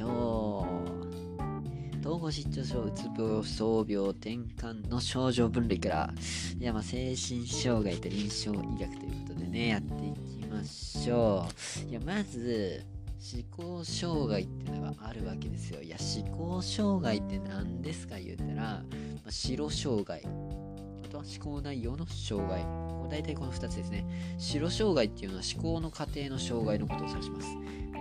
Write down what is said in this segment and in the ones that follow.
しょう。統合失調症、うつ病、創病、転換の症状分類から、いやまあ精神障害と臨床医学ということでね、やっていきましょう。いや、まず、思考障害っていうのがあるわけですよ。いや、思考障害って何ですか言うたら、まあ、白障害、あとは思考内容の障害。大体この2つですね。白障害っていうのは思考の過程の障害のことを指します。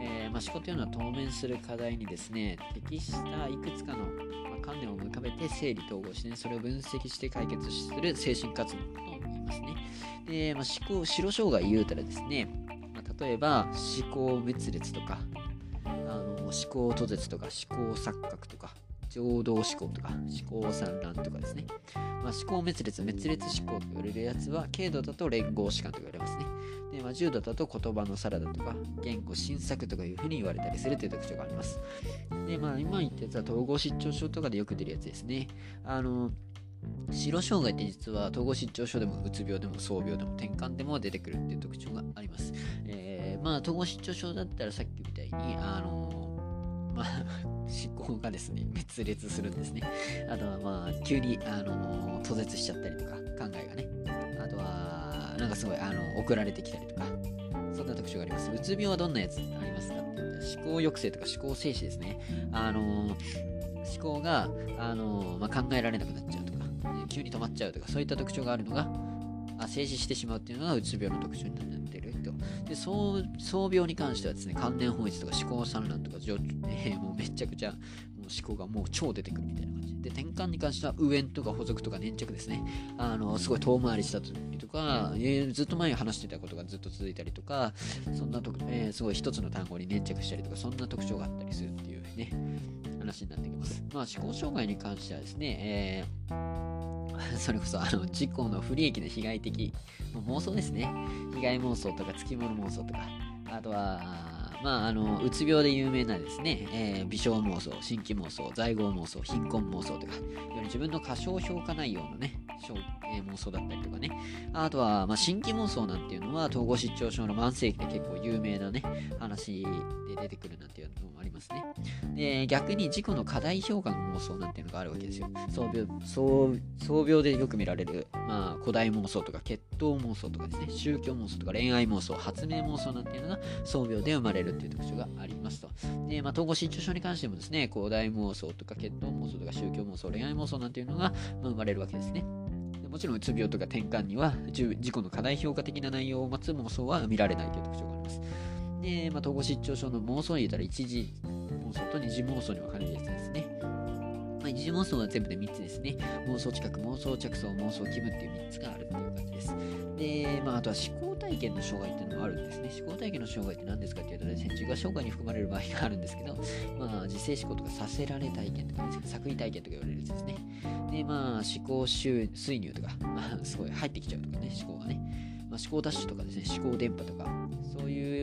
えー、まあ、思考というのは当面する課題にですね、適したいくつかの、まあ、観念を浮かべて整理統合して、ね、それを分析して解決する精神活動と言いますね。で、まあ、思考、白障害言うたらですね、まあ、例えば思考滅裂とか、あの思考途絶とか思考錯覚とか浄土思考とか思考散乱とかですね、まあ、思考滅裂滅裂思考と言われるやつは軽度だと連合士官と言われますね。で、まあ、重度だと言葉のサラダとか言語新作とかいうふうに言われたりするという特徴があります。でまあ今言ったやつは統合失調症とかでよく出るやつですね。あの白障害って実は統合失調症でもうつ病でも創病でも転換でも出てくるっていう特徴があります。えー、まあ統合失調症だったらさっきみたいに、あの、まあ思考がですね、滅裂するんですね。あとはまあ、急に、あの途絶しちゃったりとか、考えがね。あとは、なんかすごい、あの、送られてきたりとか、そんな特徴があります。うつ病はどんなやつありますか、思考抑制とか思考静止ですね。あの思考が、あのまあ、考えられなくなっちゃうとか、急に止まっちゃうとか、そういった特徴があるのが、あ静止してしまうっていうのがうつ病の特徴になっていると。で、創病に関してはですね、関連本質とか思考散乱とか、ー、もうめちゃくちゃもう思考がもう超出てくるみたいな感じ。で、転換に関しては、右縁とか補足とか粘着ですね。あの、すごい遠回りしたりとか、えー、ずっと前に話してたことがずっと続いたりとか、そんなと、えー、すごい一つの単語に粘着したりとか、そんな特徴があったりするっていうね、話になってきます。まあ、思考障害に関してはですね、えー それこそあの事故の不利益の被害的妄想ですね。被害妄想とか、つきもの妄想とか、あとは、まあ、あの、うつ病で有名なですね、えー、微小妄想、新規妄想、在郷妄想、貧困妄想とか、より自分の過小評価内容のね、えー、妄想だったりとかね。あとは、まあ、新規妄想なんていうのは、統合失調症の慢性期で結構有名なね、話で出てくるなんていうのもありますね。で、逆に自己の課題評価の妄想なんていうのがあるわけですよ。創病、創創病でよく見られる、まあ、古代妄想とか、血統妄想とかですね、宗教妄想とか、恋愛妄想、発明妄想なんていうのが創病で生まれるっていう特徴がありますと。で、まあ、統合失調症に関してもですね、古代妄想とか、血統妄想とか、宗教妄想、恋愛妄想なんていうのが、ま、生まれるわけですね。もちろんうつ病とか転換には自己の課題評価的な内容を待つ妄想は見られないという特徴があります。で、まあ、統合失調症の妄想に言ったら一次妄想と二次妄想に分かれるやつですね。まあ、二次妄想は全部で3つですね。妄想近く、妄想着想、妄想気分っていう3つがあるっていう感じです。で、まあ、あとは思考体験の障害っていうのもあるんですね。思考体験の障害って何ですかっていうとですね、自我障害に含まれる場合があるんですけど、まあ、自制思考とかさせられ体験とかですね、作為体験とか言われるやつですね。で、まあ、思考収入とか、まあ、すごい入ってきちゃうとかね、思考がね。まあ、思考ダッシュとかですね、思考電波とか、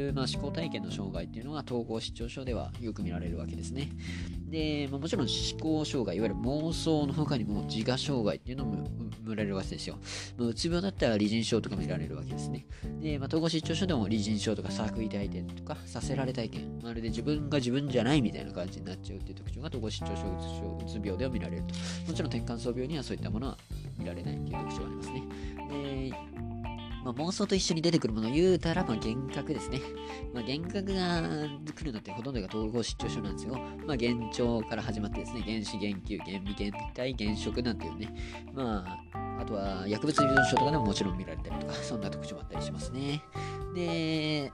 いう、まあ、思考体験の障害っていうのが統合失調症ではよく見られるわけですね。で、まあ、もちろん思考障害、いわゆる妄想の他にも自我障害っていうのも見られるわけですよ。まあ、うつ病だったら理人症とか見られるわけですね。で、まあ、統合失調症でも理人症とか作為体験とかさせられ体験、まるで自分が自分じゃないみたいな感じになっちゃうっていう特徴が統合失調症、うつ病では見られると。もちろん転換層病にはそういったものは見られないっていう特徴がありますね。でまあ、妄想と一緒に出てくるものを言うたら、まあ、幻覚ですね。まあ、幻覚が来るのってほとんどが統合失調症なんですよ。まあ、幻聴から始まってですね、原始、原球、原微、原体、原色なんていうね。まあ、あとは薬物依存症とかでももちろん見られたりとか、そんな特徴もあったりしますね。で、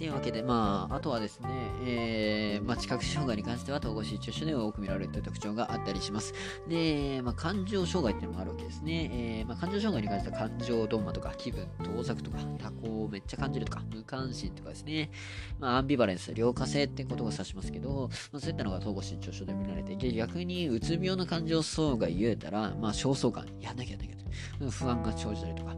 というわけで、まあ、あとはですね、えー、まあ、知覚障害に関しては統合失調症で多く見られるという特徴があったりします。で、まあ、感情障害っていうのもあるわけですね。えー、まあ、感情障害に関しては感情ドンマとか気分、盗作とか多幸をめっちゃ感じるとか無関心とかですね。まあ、アンビバレンス、良化性ってことを指しますけど、まあ、そういったのが統合失調症で見られていて、逆にうつ病の感情障害言えたら、まあ、焦燥感、やんなきゃやんなきゃ不安が生じたりとか、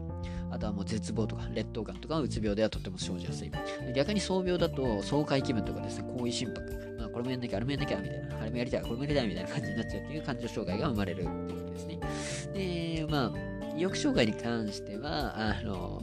あとはもう絶望とか劣等感とかうつ病ではとても生じやすい。逆に創病だと爽快気分とかですね、好意心拍、まあ、これもやんなきゃ、あれもやんなきゃみたいな、あれもやりたい、これもやりたいみたいな感じになっちゃうっていう感情障害が生まれるっていうわけですね。で、まあ、意欲障害に関しては、あの、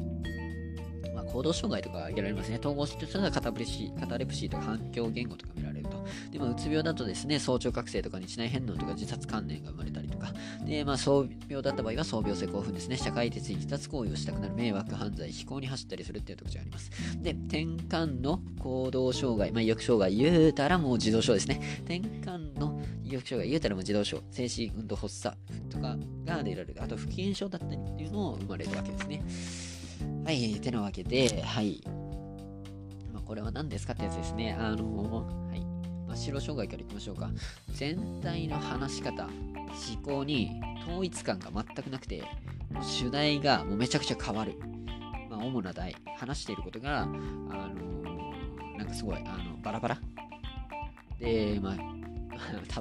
行動障害とか挙げられますね。統合失調症はカタプレシカタレプシーとか反響言語とか見られると。で、まあ、うつ病だとですね、早朝覚醒とか日内変能とか自殺関連が生まれたりとか。で、まあ、創病だった場合は創病性興奮ですね。社会的に自殺行為をしたくなる迷惑犯罪、非行に走ったりするっていう特徴があります。で、転換の行動障害、まあ、意欲障害言うたらもう自動症ですね。転換の意欲障害言うたらもう自動症、精神運動発作とかが出られる。あと、不機嫌症だったりっていうのも生まれるわけですね。はい、てなわけで、はい。まあ、これは何ですかってやつですね。あの、はい。まあ、白障害からいきましょうか。全体の話し方、思考に統一感が全くなくて、もう主題がもうめちゃくちゃ変わる。まあ、主な題、話していることが、あの、なんかすごい、あの、バラバラ。で、まあ、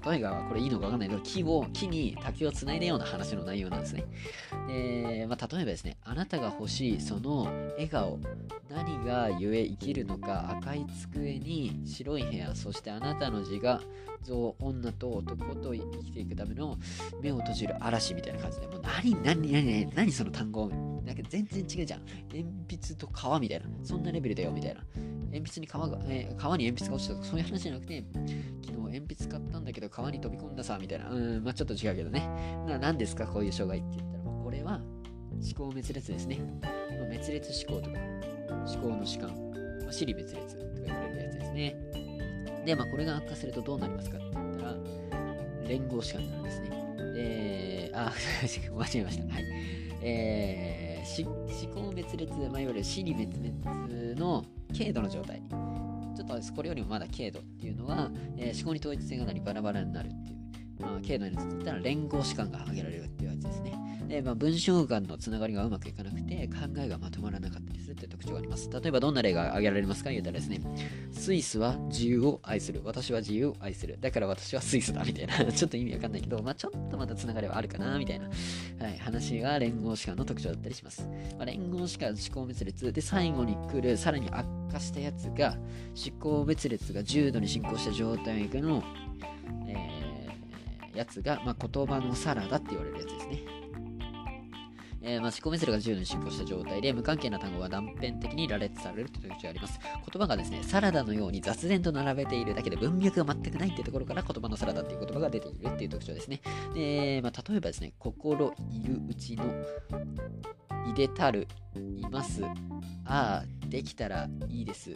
例えがこれいいのかわかんないけど、木を、木に竹をつないだような話の内容なんですね。で、まあ、例えばですね、あなたが欲しいその笑顔、何がゆえ生きるのか、赤い机に白い部屋、そしてあなたの自我、像、女と男と生きていくための目を閉じる嵐みたいな感じで、もう何、何、何、何、何その単語、なんか全然違うじゃん。鉛筆と皮みたいな、そんなレベルだよみたいな。鉛筆に皮が、えー、川に鉛筆が落ちたとかそういう話じゃなくて、昨日鉛筆買ったんだけど川に飛び込んださ、みたいな。うん、まあちょっと違うけどね。な何ですか、こういう障害って言ったら、これは思考滅裂ですね。滅裂思考とか、思考の主観、まあ、死滅裂とか言われるやつですね。で、まあこれが悪化するとどうなりますかって言ったら、連合主観になるんですね。で、あ、間違えました。はい。えー、思考滅裂、まあ、いわゆる死に滅裂の軽度の状態。ちょっとこれよりもまだ軽度っていうのは、えー、思考に統一性がなりバラバラになるっていう。まあ、軽度につったら連合士官が挙げられるっていうやつですね。で、まあ、文章間のつながりがうまくいかなくて、考えがまとまらなかったりするっていう特徴があります。例えば、どんな例が挙げられますか？言うたらですね、スイスは自由を愛する。私は自由を愛する。だから私はスイスだ。みたいな。ちょっと意味わかんないけど、まあ、ちょっとまたつながりはあるかな、みたいな。はい、話が連合士官の特徴だったりします。まあ、連合士官、思考滅裂。で、最後に来る、さらに悪化したやつが、思考滅裂が重度に進行した状態の、えー、やつが、まあ、言葉のサラダって言われるやつですね。えー、まあ、思考メスが重度に進行した状態で、無関係な単語が断片的に羅列されるという特徴があります。言葉がですね、サラダのように雑然と並べているだけで文脈が全くないっていうところから言葉のサラダっていう言葉が出ているっていう特徴ですね。で、まあ、例えばですね、心いるうちの、いでたる、います、ああ、できたらいいです、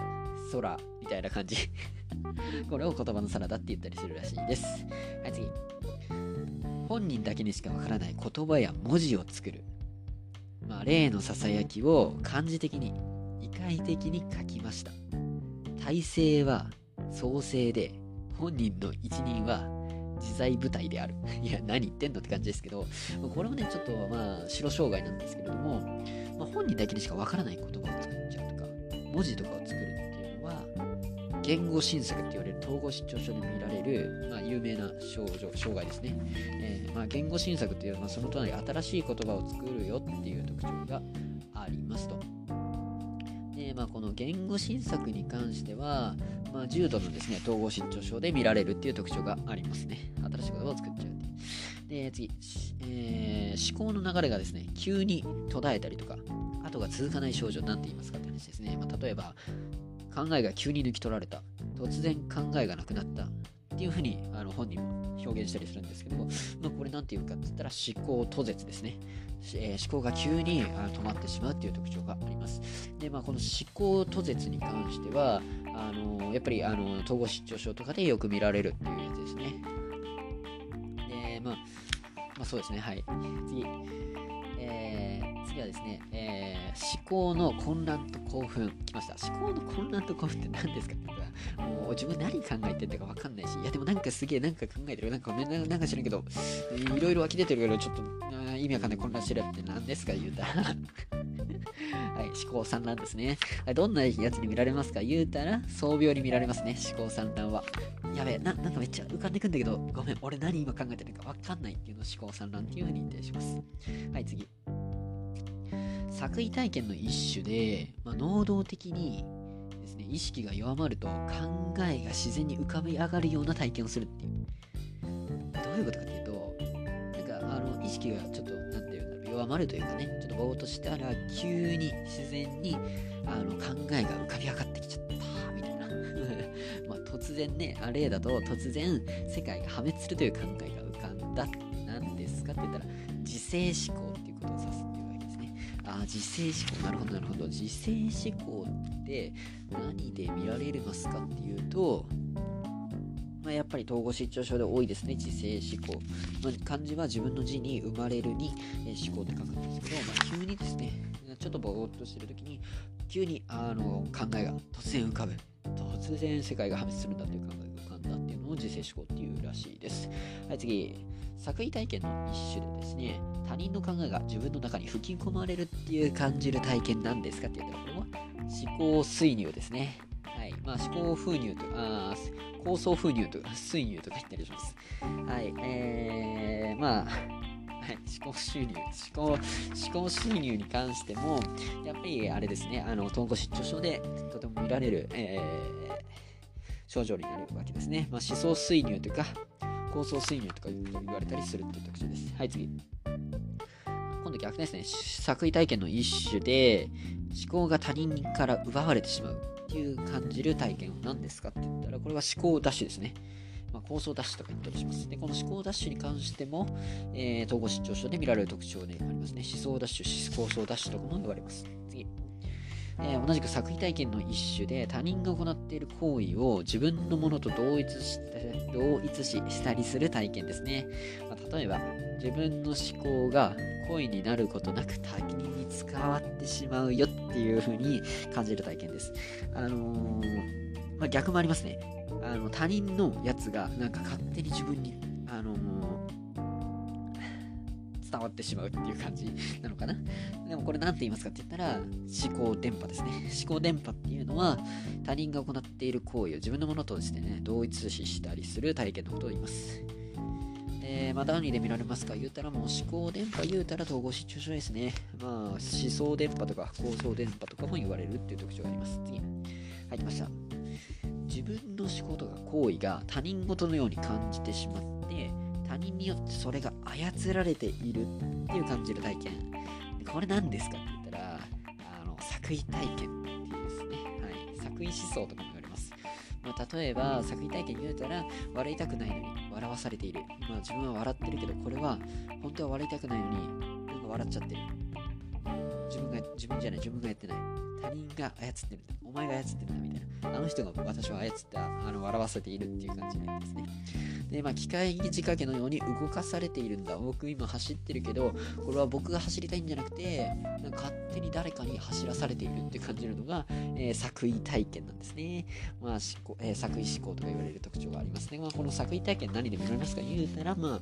空、みたいな感じ。これを言葉のサラダって言ったりするらしいです。はい、次。本人だけにしかわからない言葉や文字を作る。まあ、例のささやきを漢字的に、異界的に書きました。体制は創生で、本人の一人は自在部隊である。いや、何言ってんのって感じですけど、これもね、ちょっとまあ、白障害なんですけれども、まあ、本人だけにしかわからない言葉を作っちゃうとか、文字とかを作るっていうのは、言語審索って言われる統合失調症で見られる、まあ、有名な症状障害ですね。えー、まあ、言語審索っていうのはその隣新しい言葉を作るよっていう特徴がありますと。で、まあ、この言語審索に関しては、まあ、重度のですね、統合失調症で見られるっていう特徴がありますね。新しい言葉を作っちゃうっていう。で、次、えー、思考の流れがですね、急に途絶えたりとか、後が続かない症状なんて言いますかって話ですね。まあ、例えば、考えが急に抜き取られた。突然考えがなくなった。っていうふうにあの本人も表現したりするんですけども、まあ、これなんていうかって言ったら思考途絶ですね。えー、思考が急に止まってしまうっていう特徴があります。で、まあ、この思考途絶に関しては、あのやっぱりあの統合失調症とかでよく見られるっていうやつですね。で、まあ、まあ、そうですね、はい。次。えー、次はですね、えー、思考の混乱と興奮。きました。思考の混乱と興奮って何ですかって、もう自分何考えてるか分かんないし、いやでもなんかすげえなんか考えてる。なんかめんなんか知らんけど、いろいろ湧き出てるけど、ちょっと意味わかんない混乱してるって何ですか言うたら はい、思考散乱ですね。どんなやつに見られますか言うたら、創病に見られますね、思考散乱は。やべえ、な、なんかめっちゃ浮かんでくんだけど、ごめん、俺何今考えてるかわかんないっていうのを思考散乱っていうふうに認定します。はい、次。作為体験の一種で、まあ、能動的にですね、意識が弱まると考えが自然に浮かび上がるような体験をするっていう。どういうことかっていうと、なんか、あの、意識がちょっと、なんていうんだろう、弱まるというかね、ちょっとぼーっとしたら、急に自然にあの考えが浮かび上がってきちゃった、みたいな。ま突然ね、あ例だと突然世界が破滅するという考えが浮かんだなんですかって言ったら、自制思考っていうことを指すっていうわけですね。ああ、自制思考。なるほど、なるほど。自制思考って何で見られますかっていうと、まあ、やっぱり統合失調症で多いですね、自制思考。まあ、漢字は自分の字に生まれるに、え思考で書くんですけど、まあ、急にですね、ちょっとぼーっとしてるときに、急にあの考えが突然浮かぶ。突然世界が破滅するんだという考えが浮かんだっていうのを自制思考っていうらしいです。はい、次。作為体験の一種でですね、他人の考えが自分の中に吹き込まれるっていう感じる体験なんですかって言ったら、これは思考推入ですね。はい。まあ、思考封入と、あ構想封入とか、水入とか言ったりします。はい。えー、まあ、はい、思考収入、思考、思考収入に関しても、やっぱりあれですね、あの、統合失調症でとても見られる、えー、症状になるわけですね。まあ、思想推入というか、構想推入とか言われたりするという特徴です。はい、次。今度逆ですね。作為体験の一種で、思考が他人から奪われてしまう。っていう感じる体験は何ですかって言ったら、これは思考ダッシュですね。まあ、構想ダッシュとか言ったりします。で、この思考ダッシュに関しても、えー、統合失調症で見られる特徴でありますね。思想ダッシュ、構想ダッシュとかも言われます。次。えー、同じく作為体験の一種で他人が行っている行為を自分のものと同一し同一ししたりする体験ですね。例えば、自分の思考が恋になることなく他人に使わってしまうよっていう風に感じる体験です。あのー、まあ、逆もありますね。あの他人のやつがなんか勝手に自分に、あのー、伝わってしまうっていう感じなのかな。でもこれ何て言いますかって言ったら思考電波ですね。思考電波っていうのは他人が行っている行為を自分のものとしてね、同一視したりする体験のことを言います。えー、まあ、何で見られますか？言うたらもう思考電波言うたら統合失調症ですね。まあ、思想電波とか構想電波とかも言われるっていう特徴があります。次。はい、来ました。自分の思考とか行為が他人事のように感じてしまって、他人によってそれが操られているっていう感じる体験。これ何ですかって言ったら、あの作為体験っていうですね。はい。作為思想とかもま。あ、例えば、作品体験言うたら、笑いたくないのに笑わされている。今自分は笑ってるけど、これは本当は笑いたくないのに、なんか笑っちゃってる。自分が、自分じゃない、自分がやってない。他人が操ってるんだ。お前が操ってるんだ、みたいな。あの人が私を操って、あの、笑わせているっていう感じなんですね。で、まあ、機械仕掛けのように動かされているんだ。僕今走ってるけど、これは僕が走りたいんじゃなくて、勝手に誰かに走らされているって感じるのが、えー、作為体験なんですね。まあ、思考えー、作為思考とか言われる特徴がありますね。まあ、この作為体験何で見られますか言うたら、まあ、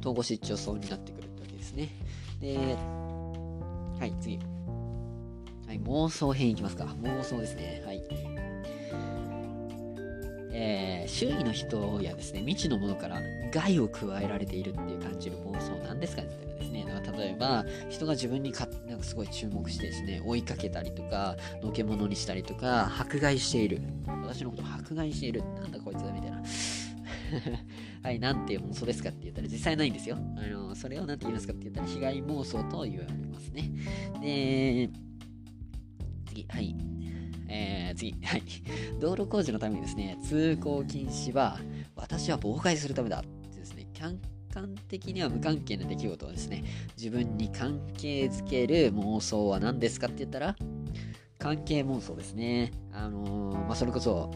統合失調症になってくるってわけですね。で、はい、次。はい、妄想編いきますか。妄想ですね。はい。えー、周囲の人やですね、未知のものから害を加えられているっていう感じる妄想なんですかねってですね、例えば、人が自分にかなんかすごい注目してですね、追いかけたりとか、のけ者にしたりとか、迫害している。私のこと迫害している。なんだこいつだみたいな。はい、なんていう妄想ですかって言ったら実際ないんですよ。あの、それを何て言いますかって言ったら被害妄想と言われますね。で、次、はい。次、はい。道路工事のためにですね、通行禁止は私は妨害するためだってですね、客観的には無関係な出来事をですね、自分に関係づける妄想は何ですかって言ったら、関係妄想ですね。あのー、まあ、それこそ、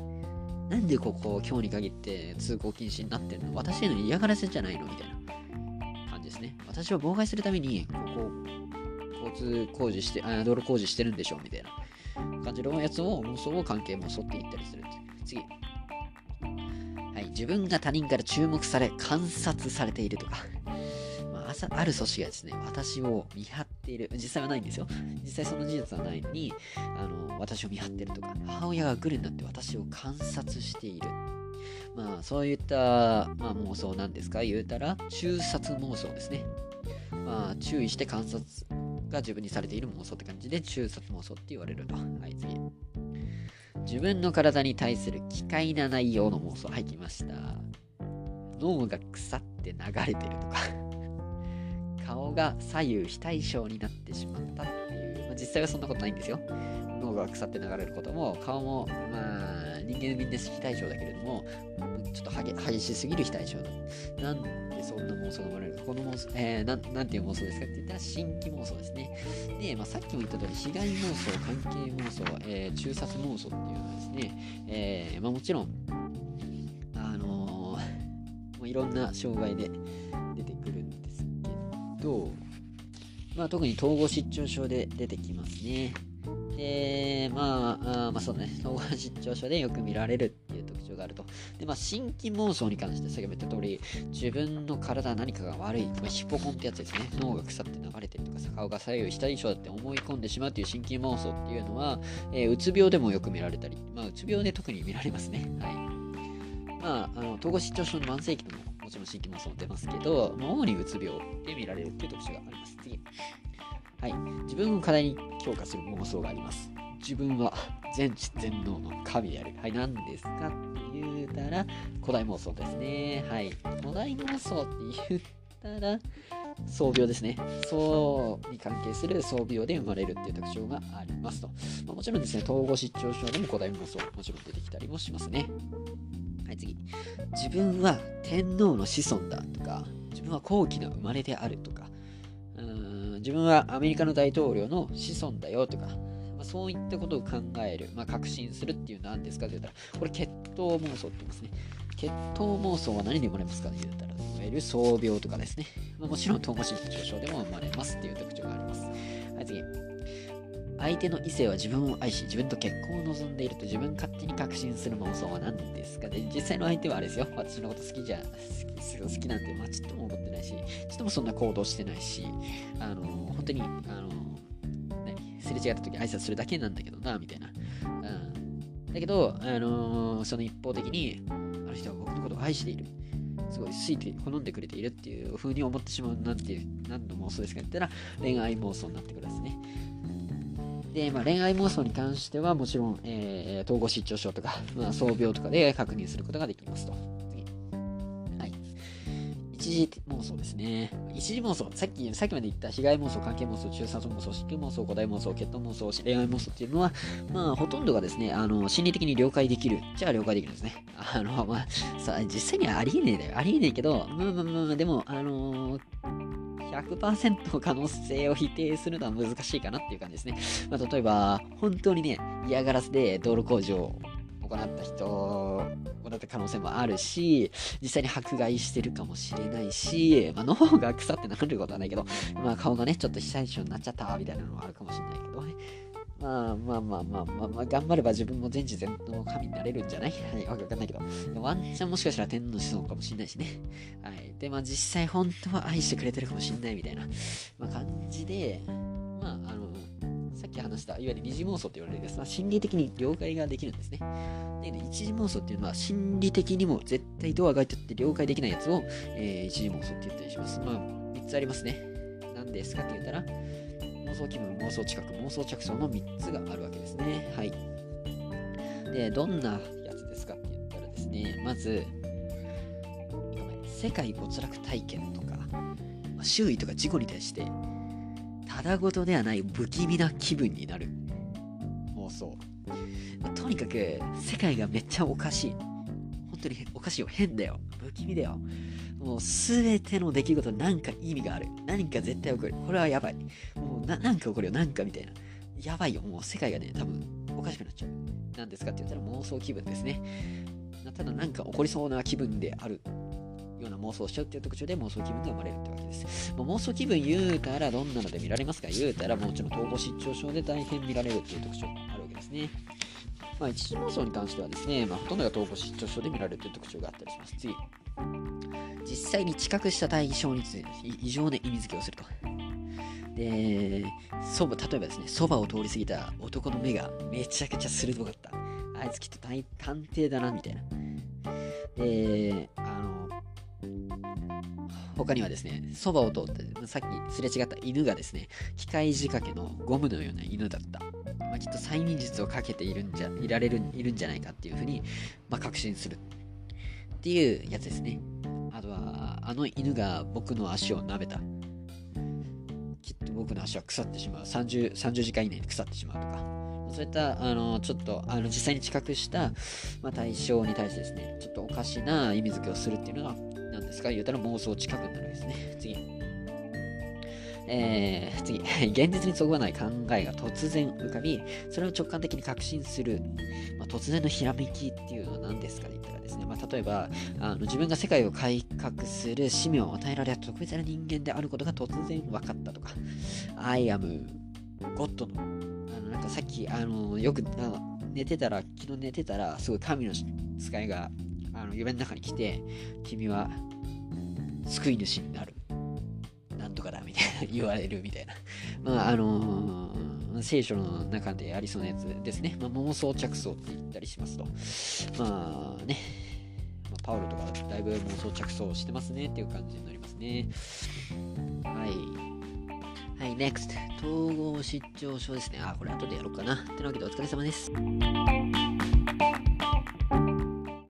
なんでここ今日に限って通行禁止になってるの？私への嫌がらせじゃないの？みたいな感じですね。私を妨害するために、ここ、交通工事して、あ道路工事してるんでしょう？みたいな。感じのやつを妄想を関係も沿っていったりする。次。はい、自分が他人から注目され、観察されているとか。まあ、ある組織がですね、私を見張っている。実際はないんですよ。実際その事実はないのに、あの私を見張ってるとか、母親がグルになって私を観察している。まあ、そういった、まあ、妄想なんですか？言うたら、中殺妄想ですね。まあ、注意して観察が自分にされている妄想って感じで中殺妄想って言われると。はい、次。自分の体に対する奇怪な内容の妄想。はい、来ました。脳が腐って流れてるとか 顔が左右非対称になってしまったっていう、まあ、実際はそんなことないんですよ。脳が腐って流れることも、顔も、まあ、人間みんな非対称だけれども、ちょっと激しすぎる非対称だ。なんんな妄想が生まれる。この妄想、えー、な、なんていう妄想ですかって言ったら、新規妄想ですね。で、まあ、さっきも言った通り、被害妄想、関係妄想、えー、中殺妄想っていうのはですね、えー、まあ、もちろん、あのー、いろんな障害で出てくるんですけど、まあ、特に統合失調症で出てきますね。で、まあ、あまあそうね、統合失調症でよく見られるで、まあ、新規妄想に関して、先ほど言った通り、自分の体何かが悪い、まあ、ヒポコンってやつですね。脳が腐って流れてるとか、顔が左右下以上だって思い込んでしまうという新規妄想っていうのは、えー、うつ病でもよく見られたり、まあ、うつ病で特に見られますね。はい。まあ、あの統合失調症の慢性期でももちろん新規妄想出ますけど、主にうつ病で見られるっていう特徴があります。次。はい。自分を課題に強化する妄想があります。自分は全知全能の神である。はい。何ですかたら、古代妄想ですね。はい。古代妄想って言ったら、創病ですね。層に関係する創病で生まれるっていう特徴がありますと。まあ、もちろんですね、統合失調症でも古代妄想、もちろん出てきたりもしますね。はい、次。自分は天皇の子孫だとか、自分は高貴な生まれであるとか、うん自分はアメリカの大統領の子孫だよとか、まあ、そういったことを考える、まあ、確信するっていうのは何ですかと言ったら、これ血統妄想って言いますね。血統妄想は何で生まれますかと言ったら、いわゆる創病とかですね。まあ、もちろん、統合失調症でも生まれますっていう特徴があります。はい、次。相手の異性は自分を愛し、自分と結婚を望んでいると自分勝手に確信する妄想は何ですか？で、実際の相手はあれですよ。私のこと好きじゃ、好き好きなんて、まあ、ちっとも思ってないし、ちょっともそんな行動してないし、あの、本当に、あの、すれ違った時挨拶するだけなんだけどな、みたいな。うん。だけど、あのその一方的に、あの人は僕のことを愛している。すごい好いて好んでくれているっていう風に思ってしまうなんていう何度も妄想ですかって言ったら恋愛妄想になってくるんですね。で、まあ、恋愛妄想に関してはもちろん、えー、統合失調症とか、まあ、創病とかで確認することができますと。一時妄想ですね。一時妄想、さっき、さっきまで言った被害妄想、関係妄想、中殺妄想、死刑妄想、古代妄想、血統妄想、恋愛妄想っていうのは、まあ、ほとんどがですね、あの、心理的に了解できる。じゃあ了解できるんですね。あの、まあ、さ、実際にはありえねえだよ。ありえねえけど、まあまあまあ、でも、あのー100%可能性を否定するのは難しいかなっていう感じですね。まあ、例えば、本当にね、嫌がらせで道路工事を行った人、行った可能性もあるし、実際に迫害してるかもしれないし、まあ、脳が腐ってなることはないけど、まあ、顔がね、ちょっと被災症になっちゃったみたいなのもあるかもしれないけどね。まあまあまあまあまあ、まあ、頑張れば自分も全知全能の神になれるんじゃない？はい、わかんないけど。ワンチャンもしかしたら天皇子孫かもしれないしね。はい。で、まあ実際本当は愛してくれてるかもしれないみたいな、まあ、感じで、まああの、っき話した、いわゆる二次妄想って言われるですが、心理的に了解ができるんですね。で、一次妄想っていうのは、心理的にも絶対ドアが開いてって了解できないやつを、えー、一次妄想って言ったりします。まあ、3つありますね。何ですかって言ったら、妄想気分、妄想近く、妄想着想の3つがあるわけですね。はい。で、どんなやつですかって言ったらですね、まず、世界没落体験とか、周囲とか事故に対して、ただごとではない不気味な気分になる妄想。まあ、とにかく、世界がめっちゃおかしい。本当におかしいよ。変だよ。不気味だよ。もうすべての出来事なんか意味がある。何か絶対起こる。これはやばい。もうな、なんか起こるよ。なんかみたいな。やばいよ。もう世界がね、多分おかしくなっちゃう。何ですかって言ったら妄想気分ですね。ただなんか起こりそうな気分であるような妄想をしちゃうっていう特徴で妄想気分が生まれるってわけです。まあ、妄想気分言うたらどんなので見られますか？言うたらもちろん統合失調症で大変見られるっていう特徴があるわけですね。まあ、一次妄想に関してはですね、まあ、ほとんどが統合失調症で見られるという特徴があったりします。次。実際に知覚した対象について異常な意味付けをすると。で、そば、例えばですね、そばを通り過ぎた男の目がめちゃくちゃ鋭かった。あいつきっと探偵だな、みたいな。で、あの、他にはですね、そばを通って、さっきすれ違った犬がですね、機械仕掛けのゴムのような犬だった。まあ、きっと催眠術をかけているんじゃ、いられる、いるんじゃないかっていうふうに、まあ、確信する。っていうやつですね。あとは、あの犬が僕の足を舐めた。きっと僕の足は腐ってしまう30、30時間以内に腐ってしまうとか、そういったあのちょっとあの実際に知覚した、まあ、対象に対してですね、ちょっとおかしな意味付けをするっていうのが、何ですか？言うたら妄想近くなるわけですね。次。えー、次、現実にそぐわない考えが突然浮かび、それを直感的に確信する、まあ、突然のひらめきっていうのは何ですかね言ったらですね、まあ、例えばあの、自分が世界を改革する使命を与えられた特別な人間であることが突然分かったとか、I am God の、あのなんかさっき、あのよくあの寝てたら、昨日寝てたら、すごい神の使いがあの夢の中に来て、君は救い主になる。なんとかだみたいな 言われるみたいな。まあ、あのー、聖書の中でありそうなやつですね。まあ、妄想着想って言ったりしますと。まあね、ま、パウロとかだいぶ妄想着想してますねっていう感じになりますね。はい。はい、NEXT。統合失調症ですね。あ、これ後でやろうかな。ってなわけでお疲れ様です。